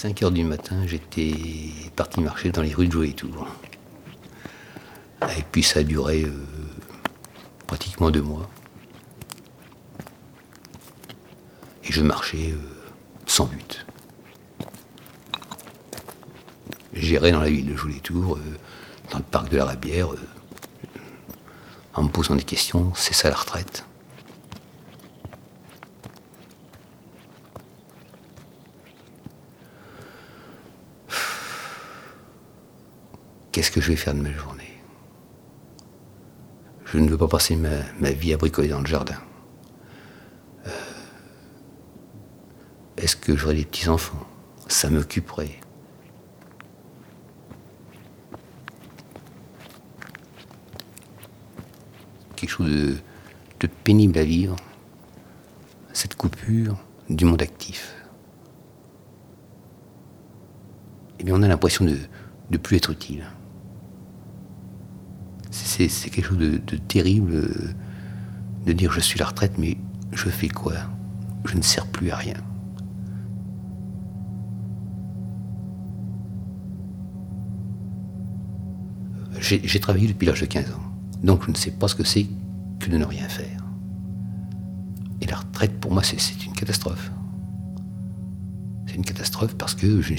5 heures du matin, j'étais parti marcher dans les rues de Jolie Tour. Et puis ça a duré euh, pratiquement deux mois. Et je marchais euh, sans but. J'irais dans la ville de Jolie Tour, euh, dans le parc de la Rabière, en me posant des questions, c'est ça la retraite? Qu'est-ce que je vais faire de ma journée? Je ne veux pas passer ma, vie à bricoler dans le jardin. Euh, est-ce que j'aurai des petits-enfants? Ça m'occuperait. Quelque chose de, de pénible à vivre, cette coupure du monde actif. Eh bien, on a l'impression de ne plus être utile c'est quelque chose de, terrible euh, de dire je suis la retraite, mais je fais quoi? Je ne sers plus à rien. J'ai travaillé depuis l'âge de 15 ans, donc je ne sais pas ce que c'est que de ne rien faire. Et la retraite, pour moi, c'est une catastrophe. C'est une catastrophe parce que je,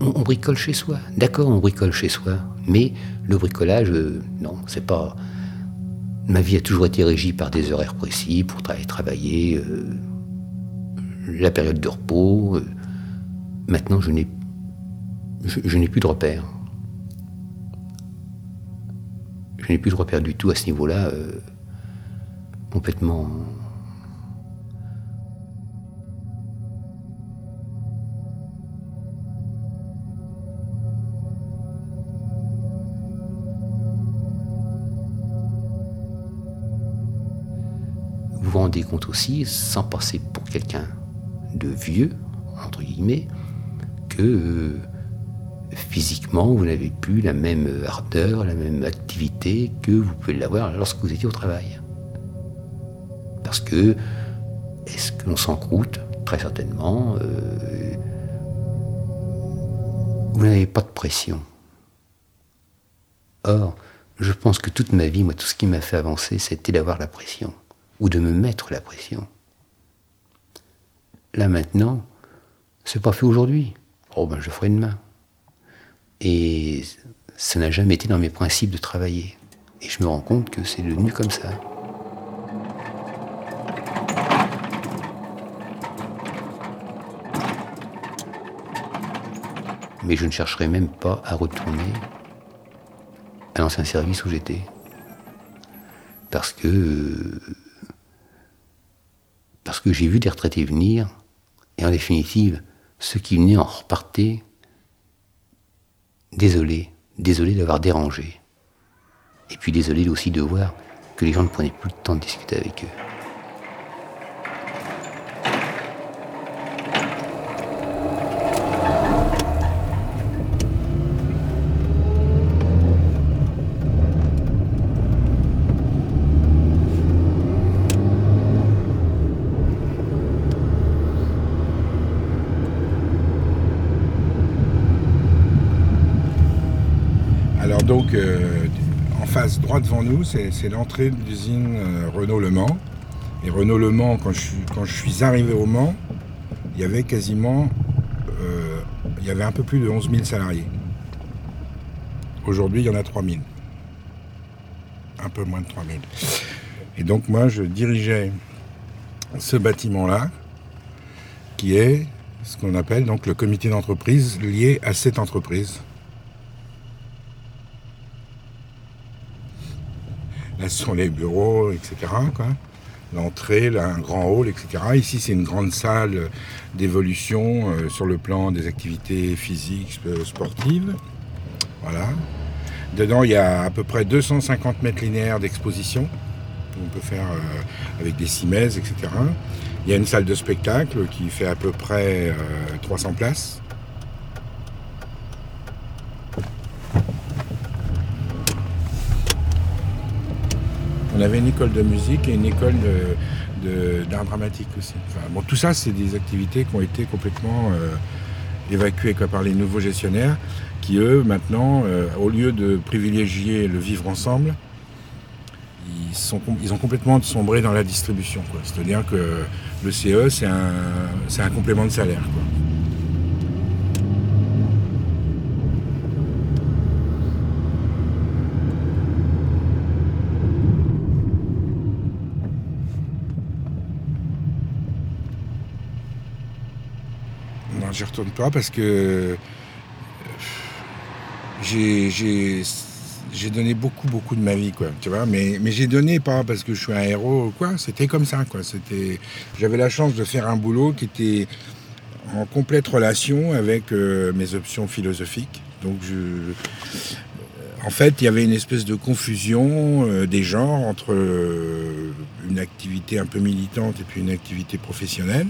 on, bricole chez soi. D'accord, on bricole chez soi. Mais le bricolage, euh, non, c'est pas. Ma vie a toujours été régie par des horaires précis pour travailler, euh, la période de repos. Euh. maintenant, je n'ai, je, n'ai plus de repères. Je n'ai plus de repères du tout à ce niveau-là, complètement compte aussi, sans passer pour quelqu'un de vieux, entre guillemets, que euh, physiquement, vous n'avez plus la même ardeur, la même activité que vous pouvez l'avoir lorsque vous étiez au travail. Parce que, est-ce que l'on s'encroute? Très certainement. Euh, vous n'avez pas de pression. Or, je pense que toute ma vie, moi, tout ce qui m'a fait avancer, c'était d'avoir la pression ou de me mettre la pression. Là maintenant, c'est pas fait aujourd'hui. Oh ben je ferai demain. Et ça n'a jamais été dans mes principes de travailler. Et je me rends compte que c'est devenu comme ça. Mais je ne chercherai même pas à retourner à l'ancien service où j'étais. Parce que euh, j'ai vu des retraités venir, et en définitive, ceux qui venaient en repartaient désolés, désolés d'avoir dérangé. Et puis désolés aussi de voir que les gens ne prenaient plus le temps de discuter avec eux. donc euh, en droit devant nous, c'est l'entrée de l'usine euh, Renault Le Mans. Et Renault Le Mans, quand je, suis arrivé au Mans, il y avait quasiment, euh, il y avait un peu plus de 11 000 salariés. Aujourd'hui, il y en a 3 000. Un peu moins de 3 000. Et donc moi, je dirigeais ce bâtiment-là, qui est ce qu'on appelle donc le comité d'entreprise lié à cette entreprise. Là, ce sont les bureaux, etc. L'entrée, un grand hall, etc. Ici, c'est une grande salle d'évolution euh, sur le plan des activités physiques, sportives. Voilà. Dedans, il y a à peu près 250 mètres linéaires d'exposition. On peut faire euh, avec des cimaises, etc. Il y a une salle de spectacle qui fait à peu près 300 euh, places. On avait une école de musique et une école d'art dramatique aussi. bon, tout ça, c'est des activités qui ont été complètement euh, évacués par les nouveaux gestionnaires qui, eux, maintenant, au lieu de privilégier le vivre ensemble, ils, sont, ils ont complètement sombré dans la distribution. C'est-à-dire que le CE, c'est un, complément de salaire. J'y retourne pas parce que j'ai j'ai donné beaucoup, beaucoup de ma vie, quoi, tu vois. Mais, mais j'ai donné pas parce que je suis un héros ou quoi, c'était comme ça, quoi. J'avais la chance de faire un boulot qui était en complète relation avec euh, mes options philosophiques. Donc, en fait, il y avait une espèce de confusion euh, des genres entre euh, une activité un peu militante et puis une activité professionnelle.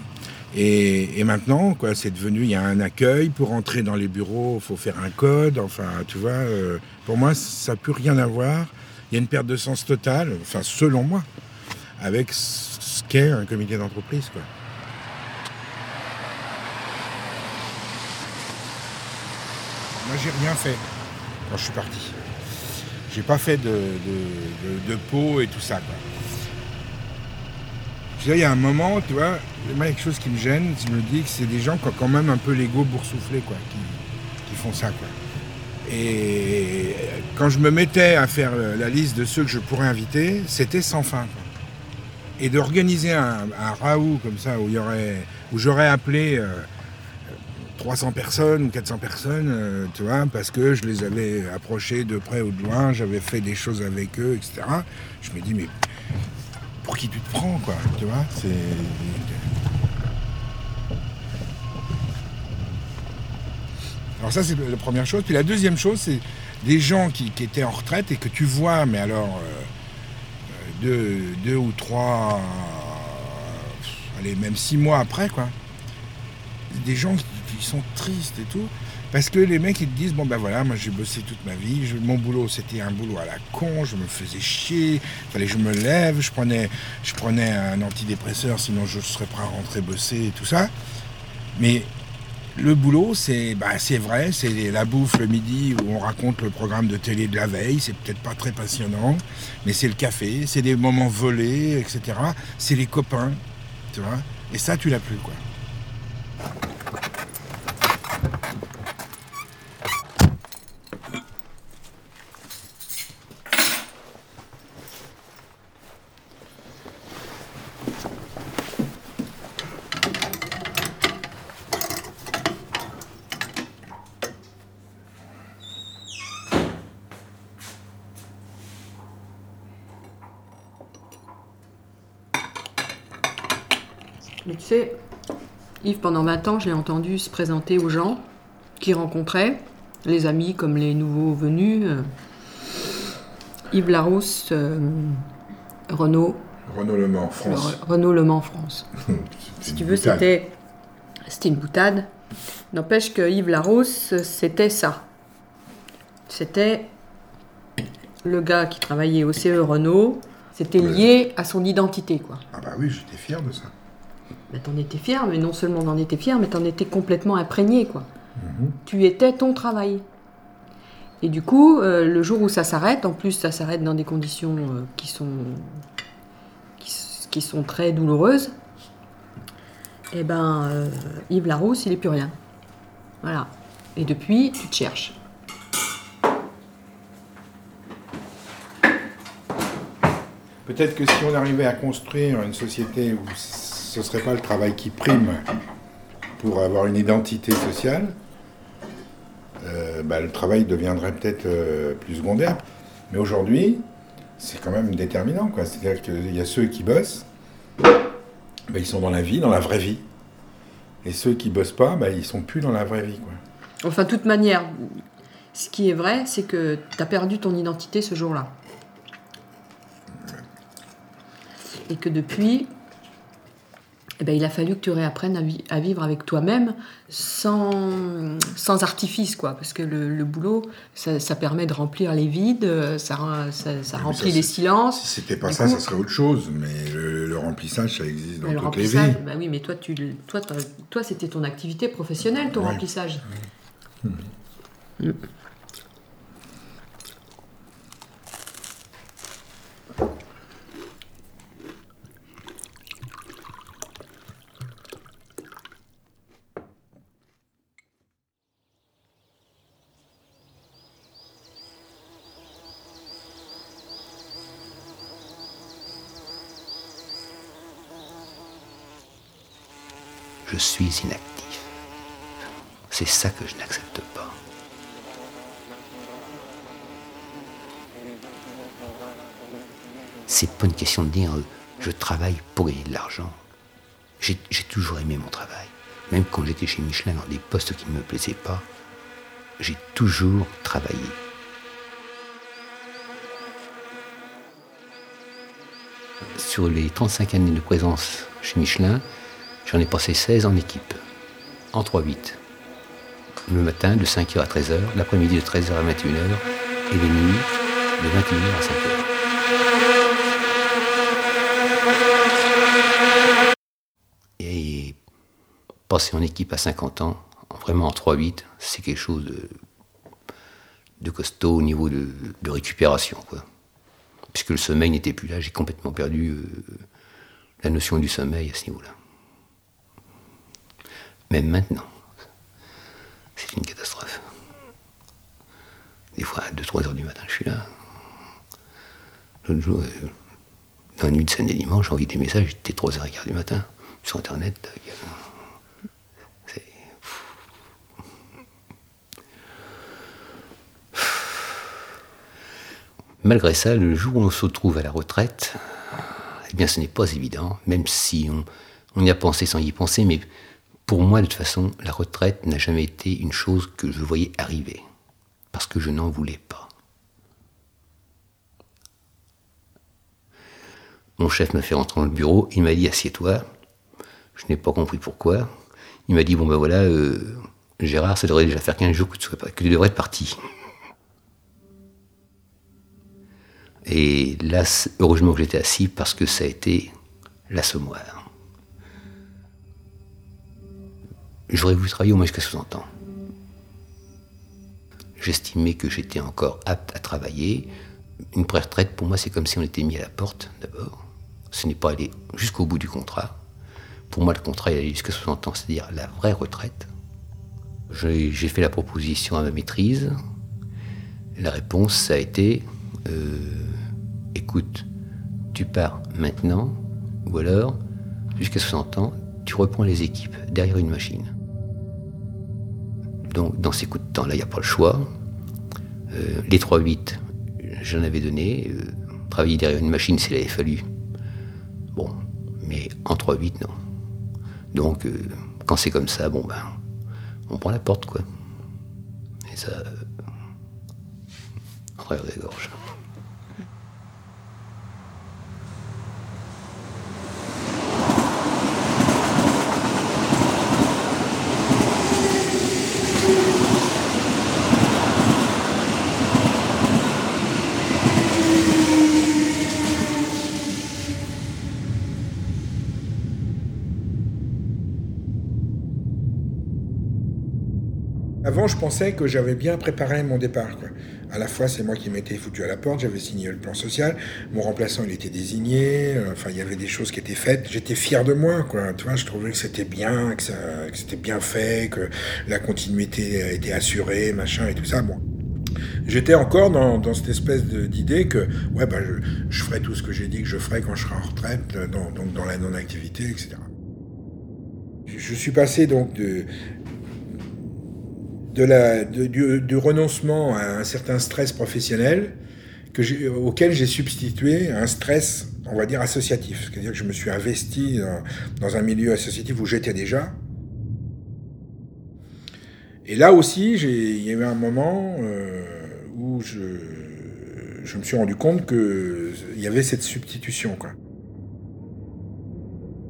Et, maintenant, quoi, c'est devenu, il y a un accueil. Pour entrer dans les bureaux, il faut faire un code. Enfin, tu vois, euh, pour moi, ça n'a plus rien à voir. Il y a une perte de sens totale, enfin, selon moi, avec ce qu'est un comité d'entreprise, quoi. Moi, j'ai rien fait quand je suis parti. J'ai pas fait de, de, peau et tout ça, il y a un moment, tu vois, il y a quelque chose qui me gêne, je me dis que c'est des gens qui ont quand même un peu l'ego boursouflé, quoi, qui, font ça, quoi. Et quand je me mettais à faire la liste de ceux que je pourrais inviter, c'était sans fin. Et d'organiser un, un, raout comme ça, où, où j'aurais appelé 300 euh, personnes ou 400 personnes, euh, tu vois, parce que je les avais approchés de près ou de loin, j'avais fait des choses avec eux, etc. Je me dis, mais tu te prends, quoi. Tu vois, c'est. Alors ça, c'est la première chose. Puis la deuxième chose, c'est des gens qui, étaient en retraite et que tu vois, mais alors euh, deux, ou trois, allez, même six mois après, quoi. Des gens qui sont tristes et tout. Parce que les mecs, ils te disent, bon ben voilà, moi j'ai bossé toute ma vie, mon boulot c'était un boulot à la con, je me faisais chier, fallait que je me lève, je prenais, je prenais un antidépresseur, sinon je serais prêt à rentrer bosser et tout ça. Mais le boulot, c'est bah, vrai, c'est la bouffe le midi où on raconte le programme de télé de la veille, c'est peut-être pas très passionnant, mais c'est le café, c'est des moments volés, etc. C'est les copains, tu vois. Et ça, tu l'as plus, quoi. Mais tu sais, Yves, pendant 20 ans, je l'ai entendu se présenter aux gens qu'il rencontrait, les amis comme les nouveaux venus. Euh, Yves Larousse, euh, Renault. Renault Le Mans, France. Renault Le Mans, France. si tu veux, c'était, c'était une boutade. N'empêche que Yves Larousse, c'était ça. C'était le gars qui travaillait au CE Renault. C'était lié à son identité, quoi. Ah bah oui, j'étais fier de ça ben, t'en étais fier, mais non seulement t'en étais fier, mais t'en étais complètement imprégné, quoi. Mhm. Tu étais ton travail. Et du coup, euh, le jour où ça s'arrête, en plus ça s'arrête dans des conditions euh, qui, sont, qui, sont très douloureuses, et eh ben euh, Yves Larousse, il est plus rien. Voilà. Et depuis, tu te cherches. Peut-être que si on arrivait à construire une société où ce ne serait pas le travail qui prime pour avoir une identité sociale, euh, bah, le travail deviendrait peut-être euh, plus secondaire. Mais aujourd'hui, c'est quand même déterminant. C'est-à-dire qu'il y a ceux qui bossent, bah, ils sont dans la vie, dans la vraie vie. Et ceux qui bossent pas, bah, ils sont plus dans la vraie vie. Enfin, de toute manière, ce qui est vrai, c'est que tu as perdu ton identité ce jour-là. Et que depuis, eh ben, il a fallu que tu réapprennes à, vivre avec toi-même sans, sans artifice, quoi. Parce que le, boulot, ça, permet de remplir les vides, ça, ça, remplit les silences. Si c'était pas ça, ça serait autre chose. Mais le, remplissage, ça existe dans toutes les vies. Bah oui, mais toi, tu, toi, toi, c'était ton activité professionnelle, ton remplissage. Mm. Je suis inactif. C'est ça que je n'accepte pas. C'est pas une question de dire je travaille pour gagner de l'argent. J'ai toujours aimé mon travail. Même quand j'étais chez Michelin dans des postes qui ne me plaisaient pas, j'ai toujours travaillé. Sur les 35 années de présence chez Michelin, J'en ai passé 16 en équipe, en 3-8. Le matin de 5h à 13h, l'après-midi de 13h à 21h et les nuits de 21h à 5h. Et passer en équipe à 50 ans, vraiment en 3-8, c'est quelque chose de, costaud au niveau de, récupération. Puisque le sommeil n'était plus là, j'ai complètement perdu euh, la notion du sommeil à ce niveau-là. Même maintenant, c'est une catastrophe. Des fois, à 2-3 heures du matin, je suis là. L'autre jour, euh, dans la nuit de samedi dimanche, envoyé des messages, j'étais 3h15 du matin, sur Internet. Malgré ça, le jour où on se retrouve à la retraite, eh bien ce n'est pas évident, même si on, on y a pensé sans y penser, mais pour moi, de toute façon, la retraite n'a jamais été une chose que je voyais arriver, parce que je n'en voulais pas. Mon chef m'a fait rentrer dans le bureau, il m'a dit assieds-toi. Je n'ai pas compris pourquoi. Il m'a dit bon ben voilà, euh, Gérard, ça devrait déjà faire 15 jours que tu, que tu devrais être parti. Et là, heureusement que j'étais assis parce que ça a été l'assommoir. J'aurais voulu travailler au moins jusqu'à 60 ans. J'estimais que j'étais encore apte à travailler. Une pré-retraite, pour moi, c'est comme si on était mis à la porte, d'abord. Ce n'est pas aller jusqu'au bout du contrat. Pour moi, le contrat, il allait jusqu'à 60 ans, c'est-à-dire la vraie retraite. J'ai fait la proposition à ma maîtrise. La réponse, ça a été euh, écoute, tu pars maintenant, ou alors, jusqu'à 60 ans, tu reprends les équipes derrière une machine. Donc dans ces coups de temps-là, il n'y a pas le choix. Euh, les 3-8, j'en avais donné. Euh, travailler derrière une machine, s'il avait fallu. Bon, mais en 3-8, non. Donc, euh, quand c'est comme ça, bon ben, on prend la porte, quoi. Et ça, en travers des gorges. Je pensais que j'avais bien préparé mon départ. À la fois, c'est moi qui m'étais foutu à la porte, j'avais signé le plan social, mon remplaçant, il était désigné, euh, enfin, il y avait des choses qui étaient faites. J'étais fier de moi, quoi. Tu vois, je trouvais que c'était bien, que, c'était bien fait, que la continuité était assurée, machin et tout ça. Bon. J'étais encore dans, cette espèce d'idée que ouais, bah, je, ferai tout ce que j'ai dit que je ferai quand je serai en retraite, dans, donc dans la non-activité, etc. Je suis passé donc de, de du, renoncement à un certain stress professionnel que auquel j'ai substitué un stress, on va dire, associatif. C'est-à-dire que je me suis investi dans, un milieu associatif où j'étais déjà. Et là aussi, il y a eu un moment euh, où je, je, me suis rendu compte qu'il y avait cette substitution. Quoi.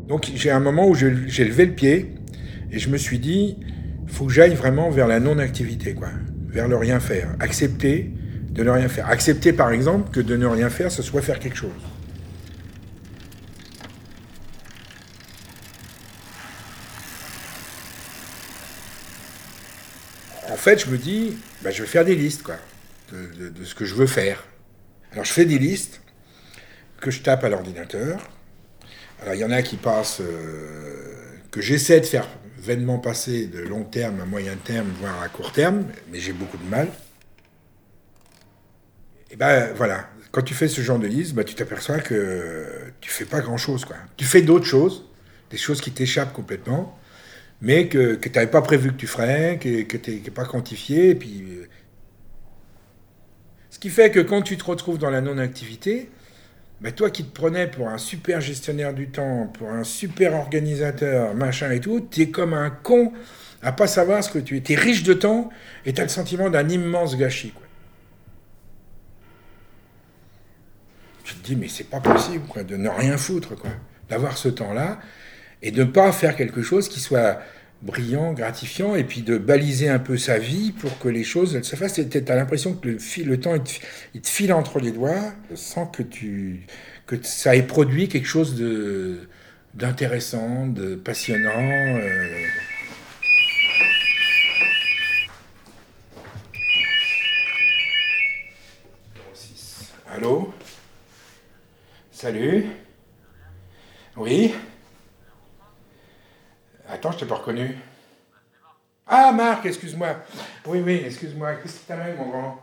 Donc j'ai un moment où j'ai levé le pied et je me suis dit, faut que j'aille vraiment vers la non-activité, quoi, vers le rien faire. Accepter de ne rien faire. Accepter par exemple que de ne rien faire, ce soit faire quelque chose. En fait, je me dis, bah, je vais faire des listes, quoi, de, ce que je veux faire. Alors je fais des listes que je tape à l'ordinateur. Alors il y en a qui passent, euh, que j'essaie de faire vainement passer de long terme à moyen terme, voire à court terme, mais j'ai beaucoup de mal. Et ben voilà, quand tu fais ce genre de liste, ben, tu t'aperçois que tu fais pas grand chose. Quoi. Tu fais d'autres choses, des choses qui t'échappent complètement, mais que, que tu n'avais pas prévu que tu ferais, que, que tu n'es pas quantifié. Puis... Euh, ce qui fait que quand tu te retrouves dans la non-activité, toi qui te prenais pour un super gestionnaire du temps, pour un super organisateur, machin et tout, tu es comme un con à pas savoir ce que tu es. Tu es riche de temps et tu as le sentiment d'un immense gâchis. Tu te dis, mais c'est pas possible de ne rien foutre, quoi, d'avoir ce temps-là et de ne pas faire quelque chose qui soit brillant, gratifiant, et puis de baliser un peu sa vie pour que les choses se fassent. Tu as l'impression que le, temps, il te, file entre les doigts sans que, tu, que ça ait produit quelque chose de, d'intéressant, de passionnant. Euh. Allô? Salut? Oui? Attends, je t'ai pas reconnu. Ah, Marc, excuse-moi. Oui, oui, excuse-moi. Qu'est-ce qui t'amène, mon grand?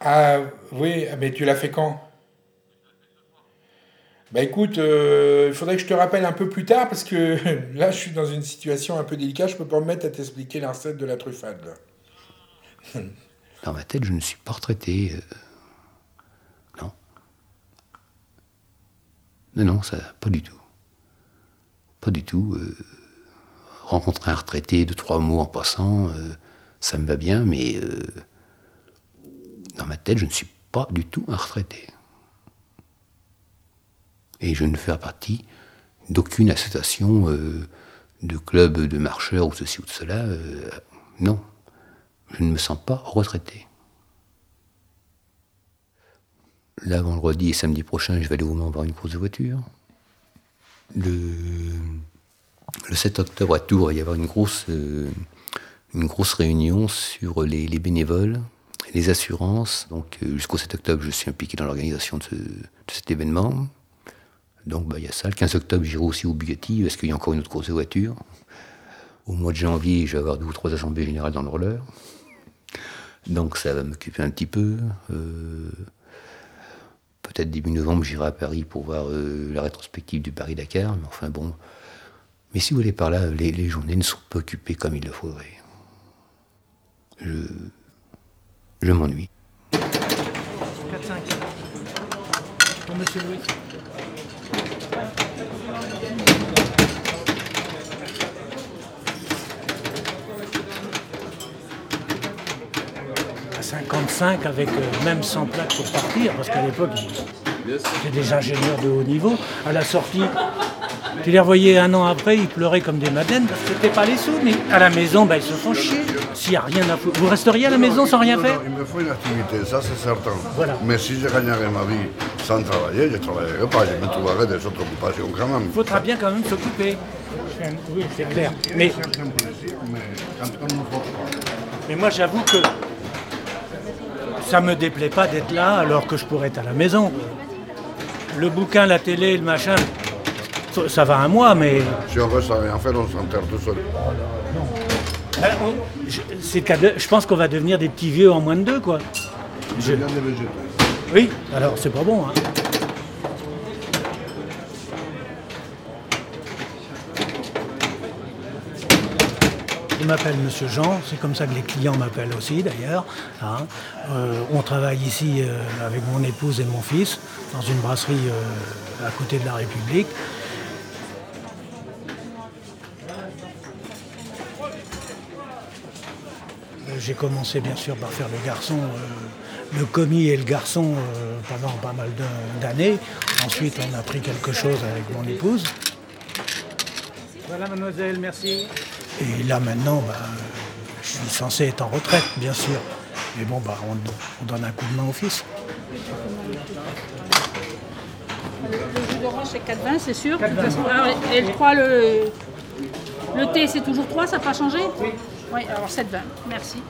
Ah, oui, mais tu l'as fait quand? Bah écoute, euh, il faudrait que je te rappelle un peu plus tard parce que là, je suis dans une situation un peu délicate. Je peux pas me mettre à t'expliquer la recette de la truffade. Dans ma tête, je ne suis pas retraité. Non, non, ça, pas du tout. Pas du tout. Euh, rencontrer un retraité de trois mots en passant, euh, ça me va bien, mais euh, dans ma tête, je ne suis pas du tout un retraité. Et je ne fais partie d'aucune association de club de marcheurs ou ceci ou cela. non, je ne me sens pas retraité. Là, vendredi et samedi prochain, je vais aller au Mans voir une course de voiture. Le, 7 octobre à Tours, il va y avoir une grosse, euh, une grosse réunion sur les, bénévoles, les assurances. Donc euh, jusqu'au 7 octobre, je suis impliqué dans l'organisation de, cet événement. Donc bah, il y a ça. Le 15 octobre, j'irai aussi au Bugatti, parce qu'il y a encore une autre course de voiture? Au mois de janvier, je vais avoir deux ou trois assemblées générales dans le roller. Donc ça va m'occuper un petit peu. Euh, Peut-être début novembre, j'irai à Paris pour voir euh, la rétrospective du Paris-Dakar. Mais enfin bon. Mais si vous voulez par là, les, journées ne sont pas occupées comme il le faudrait. Je. Je m'ennuie. 4-5. Monsieur Louis. 55 avec euh, même 100 plaques pour partir, parce qu'à l'époque, c'était des ingénieurs de haut niveau. À la sortie, tu les revoyais un an après, ils pleuraient comme des madènes parce que c'était pas les sous, mais à la maison, bah, ils se font chier. S'il n'y a rien à foutre. Vous resteriez à la maison sans rien faire Il me faut une activité, ça c'est certain. Voilà. Mais si je gagnerais ma vie sans travailler, je ne travaillerais pas, je me trouverais des autres occupations quand même. Il faudra bien quand même s'occuper. Oui, c'est clair. Mais, mais moi j'avoue que ça me déplaît pas d'être là alors que je pourrais être à la maison. Le bouquin, la télé, le machin, ça va à moi, mais. Si on reste à rien faire, on s'enterre tout seul. Ben, je, je pense qu'on va devenir des petits vieux en moins de deux, quoi. Je... Oui, alors c'est pas bon, hein. Je m'appelle Monsieur Jean, c'est comme ça que les clients m'appellent aussi d'ailleurs. Hein. Euh, on travaille ici euh, avec mon épouse et mon fils dans une brasserie euh, à côté de la République. J'ai commencé bien sûr par faire le garçon le commis et le garçon pendant pas mal d'années. Ensuite, on a pris quelque chose avec mon épouse. Voilà, mademoiselle, merci. Et là, maintenant, bah, je suis censé être en retraite, bien sûr. Mais bon, bah, on, donne un coup de main au fils. Le jus d'orange, c'est 4,20, c'est sûr. et le 3, le, le thé, c'est toujours 3, ça n'a pas changé? Oui. Oui, alors 7,20. Merci.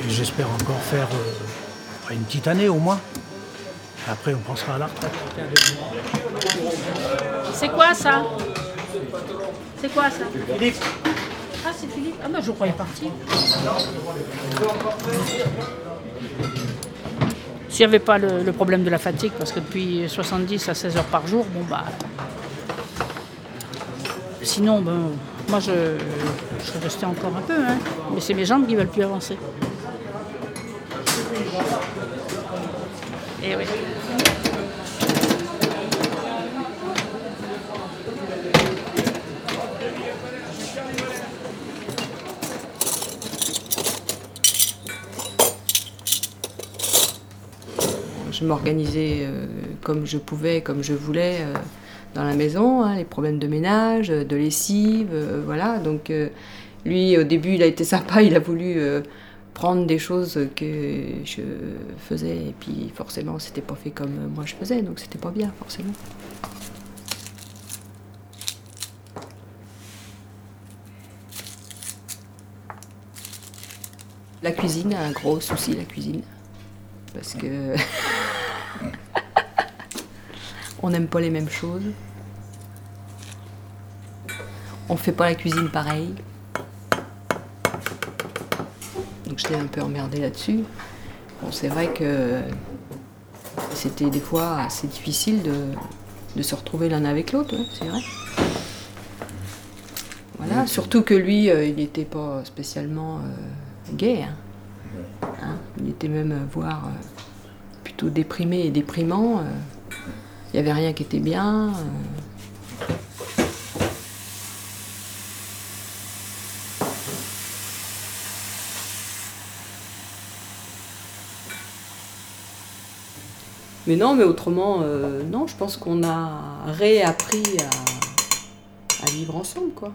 Et j'espère encore faire euh, une petite année au moins. Après, on pensera à la retraite. C'est quoi ça? C'est quoi ça Philippe. Ah, c'est Philippe Ah, bah, je croyais parti. S'il n'y avait pas le, problème de la fatigue, parce que depuis 70 à 16 heures par jour, bon, bah. Sinon, ben, moi, je, je serais resté encore un peu, hein. mais c'est mes jambes qui ne veulent plus avancer. Et oui. Je m'organisais euh, comme je pouvais, comme je voulais euh, dans la maison, hein, les problèmes de ménage, de lessive, euh, voilà. Donc lui, au début, il a été sympa, il a voulu prendre des choses que je faisais, et puis forcément, c'était pas fait comme moi je faisais, donc c'était pas bien, forcément. La cuisine un gros souci, la cuisine. Parce que on n'aime pas les mêmes choses. On fait pas la cuisine pareil. Donc j'étais un peu emmerdée là-dessus. Bon, c'est vrai que c'était des fois assez difficile de, se retrouver l'un avec l'autre, c'est vrai. Voilà, surtout que lui, euh, il n'était pas spécialement euh, gay. Hein. Hein, il était même, euh, voire, plutôt déprimé et déprimant. Il n'y avait rien qui était bien. Euh. Mais non, mais autrement, euh, non, je pense qu'on a réappris à, à vivre ensemble, quoi.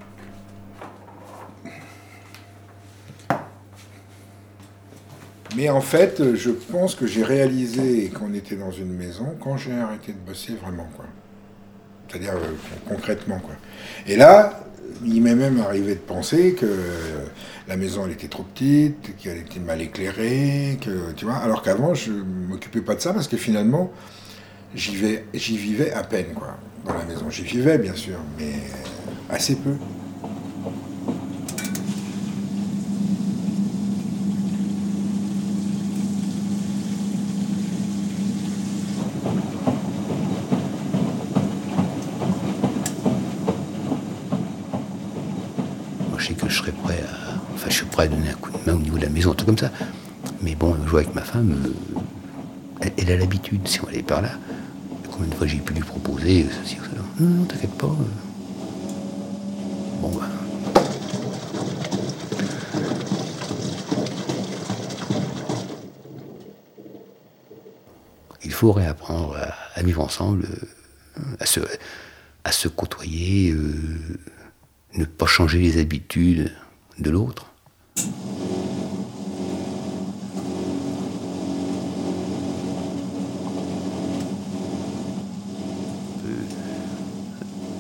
Mais en fait, je pense que j'ai réalisé qu'on était dans une maison quand j'ai arrêté de bosser vraiment, quoi. C'est-à-dire euh, concrètement, quoi. Et là, il m'est même arrivé de penser que la maison était trop petite, qu'elle était mal éclairée, que tu vois. Alors qu'avant, je m'occupais pas de ça parce que finalement, j'y vivais à peine, quoi, dans la maison. J'y vivais bien sûr, mais assez peu. donner un coup de main au niveau de la maison, tout ça. Mais bon, jouer avec ma femme, euh, elle, a l'habitude, si on allait par là. Combien de fois j'ai pu lui proposer, ceci ou cela. Non, t'inquiète pas. Bon, ben. Il faut réapprendre à, vivre ensemble, euh, à se, à se côtoyer, euh, ne pas changer les habitudes de l'autre.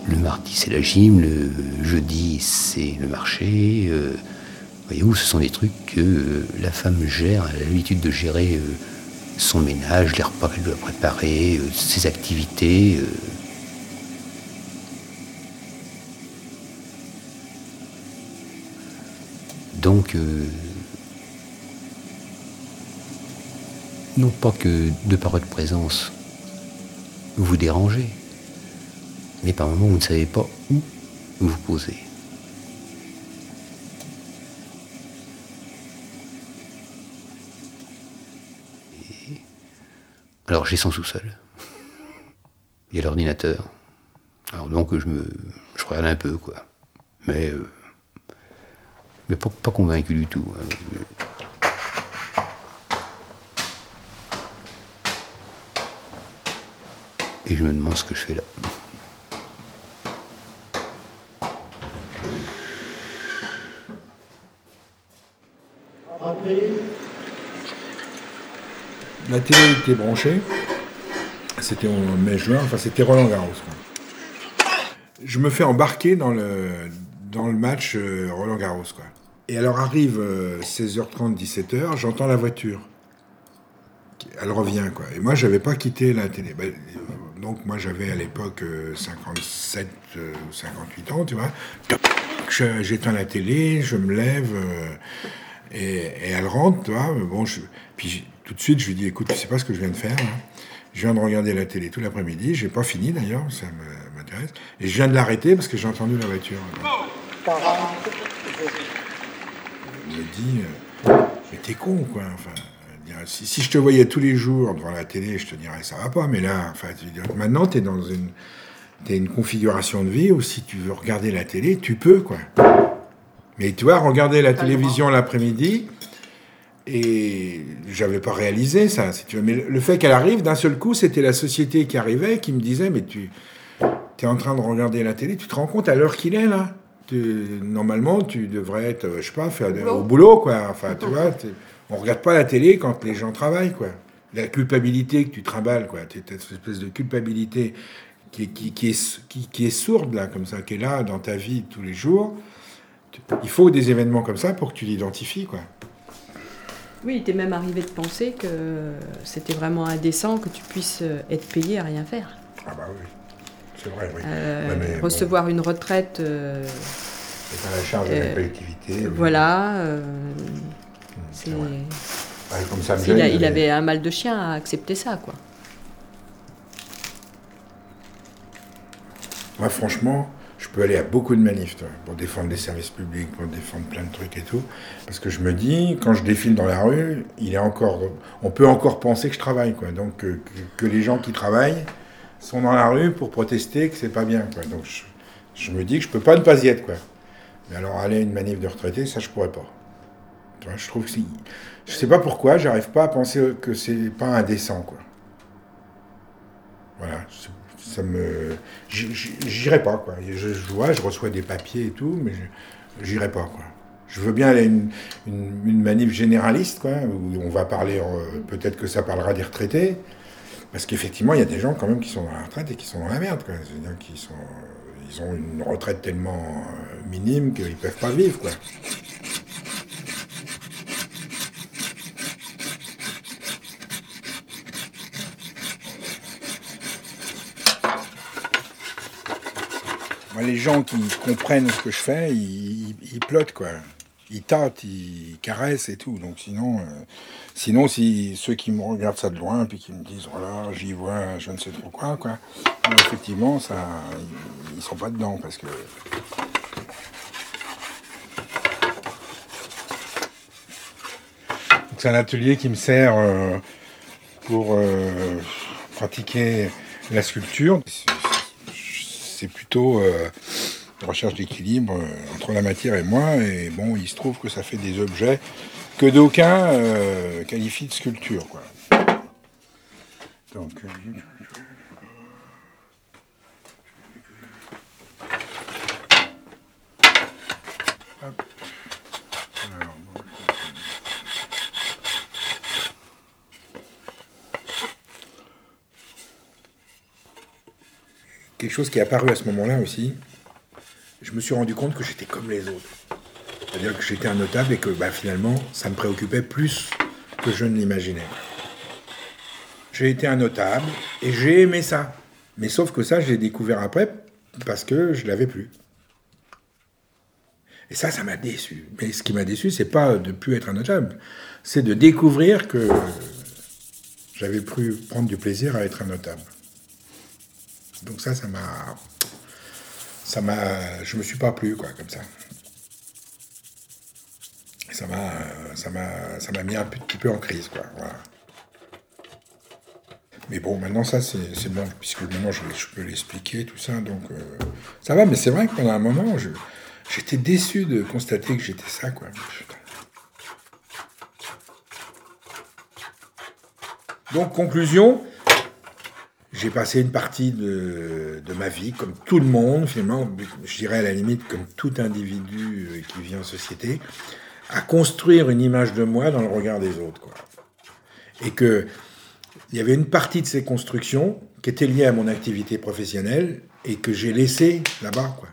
Le mardi, c'est la gym, le jeudi, c'est le marché. Euh, voyez-vous, ce sont des trucs que euh, la femme gère, elle a l'habitude de gérer euh, son ménage, les repas qu'elle doit préparer, ses activités. Donc, non pas que de par votre présence, vous dérangez, mais par moments vous ne savez pas où vous poser. Alors j'ai son sous-sol. Il y a l'ordinateur. Alors donc je me je regarde un peu quoi. Mais euh... mais pas, pas, convaincu du tout. Hein. Et je me demande ce que je fais là. La télé était branchée. C'était en mai-juin, enfin c'était Roland Garros. Je me fais embarquer dans le, match euh, Roland Garros. Quoi. Et alors arrive 16h30, euh, 17h, j'entends la voiture. Elle revient, quoi. Et moi, j'avais pas quitté la télé. Ben, euh, donc, moi, j'avais à l'époque 57 ou 58 ans, tu vois. J'éteins la télé, je me lève, et, elle rentre, tout de suite, je lui dis, écoute, tu sais pas ce que je viens de faire Je viens de regarder la télé tout l'après-midi, j'ai pas fini d'ailleurs, ça m'intéresse. Et je viens de l'arrêter parce que j'ai entendu la voiture. Il me dit, euh, mais t'es con, quoi. Enfin, si, je te voyais tous les jours devant la télé, je te dirais, ça va pas. Mais là, enfin, maintenant, t'es dans une, es une configuration de vie où si tu veux regarder la télé, tu peux, quoi. Mais tu vois, regarder la télévision l'après-midi, et j'avais pas réalisé ça, si tu veux. Mais le fait qu'elle arrive, d'un seul coup, c'était la société qui arrivait, qui me disait, mais tu es en train de regarder la télé, tu te rends compte à l'heure qu'il est là Normalement, tu devrais être, je sais pas, faire au boulot, quoi. Enfin, tu vois, on regarde pas la télé quand les gens travaillent, quoi. La culpabilité que tu trimbales, quoi. Tu cette espèce de culpabilité qui, qui, qui, est, qui, est sourde, là, comme ça, qui est là dans ta vie tous les jours. Il faut des événements comme ça pour que tu l'identifies, quoi. Oui, il t'est même arrivé de penser que c'était vraiment indécent que tu puisses euh, être payé à rien faire. Ah bah oui, c'est vrai, oui. Euh, recevoir une retraite... Euh, c'est à la charge de la collectivité. Voilà. c'est... comme ça, il, il avait un mal de chien à accepter ça, quoi. Moi, franchement, je peux aller à beaucoup de manifs pour défendre les services publics, pour défendre plein de trucs et tout. Parce que je me dis, quand je défile dans la rue, il est encore, on peut encore penser que je travaille. Quoi. Donc que, les gens qui travaillent sont dans la rue pour protester que c'est pas bien. Quoi. Donc je, me dis que je peux pas ne pas y être. Quoi. Mais alors aller à une manif de retraités, ça je pourrais pas. je trouve que je sais pas pourquoi, j'arrive pas à penser que c'est pas indécent. Quoi. Voilà, ça me. J'irai pas, quoi. Je, vois, je reçois des papiers et tout, mais j'irai pas, quoi. Je veux bien aller à une, une, manif généraliste, quoi, où on va parler, euh, peut-être que ça parlera des retraités, parce qu'effectivement, il y a des gens quand même qui sont dans la retraite et qui sont dans la merde, quoi. C'est-à-dire qu'ils sont, ils ont une retraite tellement euh, minime qu'ils peuvent pas vivre, quoi. Les gens qui comprennent ce que je fais, ils, plotent, quoi. Ils tâtent, ils caressent et tout. Donc sinon, euh, sinon si ceux qui me regardent ça de loin, puis qui me disent, voilà, j'y vois, je ne sais trop quoi, quoi. effectivement, ça, ils, sont pas dedans parce que. C'est un atelier qui me sert euh, pour euh, pratiquer la sculpture c'est plutôt euh, recherche d'équilibre euh, entre la matière et moi. Et bon, il se trouve que ça fait des objets que d'aucuns euh, qualifient de sculpture. Quoi. Donc, quelque chose qui est apparu à ce moment-là aussi, je me suis rendu compte que j'étais comme les autres. C'est-à-dire que j'étais un notable et que bah, finalement, ça me préoccupait plus que je ne l'imaginais. J'ai été un notable et j'ai aimé ça. Mais sauf que ça, je l'ai découvert après parce que je l'avais plus. Et ça, ça m'a déçu. Mais ce qui m'a déçu, c'est pas de plus être un notable, c'est de découvrir que j'avais pu prendre du plaisir à être un notable. Donc ça, ça m'a... Ça m'a... Je me suis pas plu, quoi, comme ça. Ça m'a, ça m'a, ça m'a mis un petit peu en crise, quoi. Mais bon, maintenant ça c'est, bon, puisque maintenant je, peux l'expliquer, tout ça, donc euh, ça va, mais c'est vrai que pendant un moment, j'étais déçu de constater que j'étais ça, quoi. Donc, conclusion, j'ai passé une partie de, ma vie, comme tout le monde, finalement, je dirais à la limite comme tout individu euh, qui vit en société, à construire une image de moi dans le regard des autres. Quoi. Et que il y avait une partie de ces constructions qui était liée à mon activité professionnelle et que j'ai laissé là-bas. Quoi.